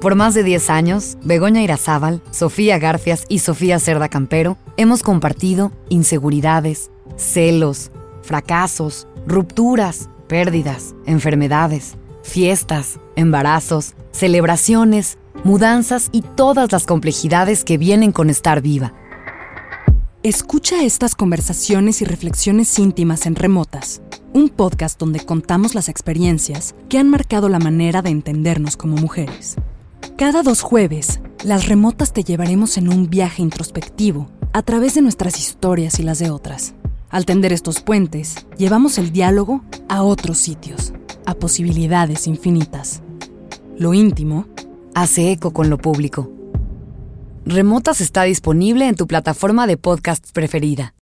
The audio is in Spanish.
Por más de 10 años, Begoña Irazábal, Sofía Garfias y Sofía Cerda Campero hemos compartido inseguridades, celos, fracasos, rupturas, pérdidas, enfermedades, fiestas, embarazos, celebraciones, mudanzas y todas las complejidades que vienen con estar viva. Escucha estas conversaciones y reflexiones íntimas en Remotas, un podcast donde contamos las experiencias que han marcado la manera de entendernos como mujeres. Cada dos jueves, las remotas te llevaremos en un viaje introspectivo a través de nuestras historias y las de otras. Al tender estos puentes, llevamos el diálogo a otros sitios, a posibilidades infinitas. Lo íntimo hace eco con lo público. Remotas está disponible en tu plataforma de podcast preferida.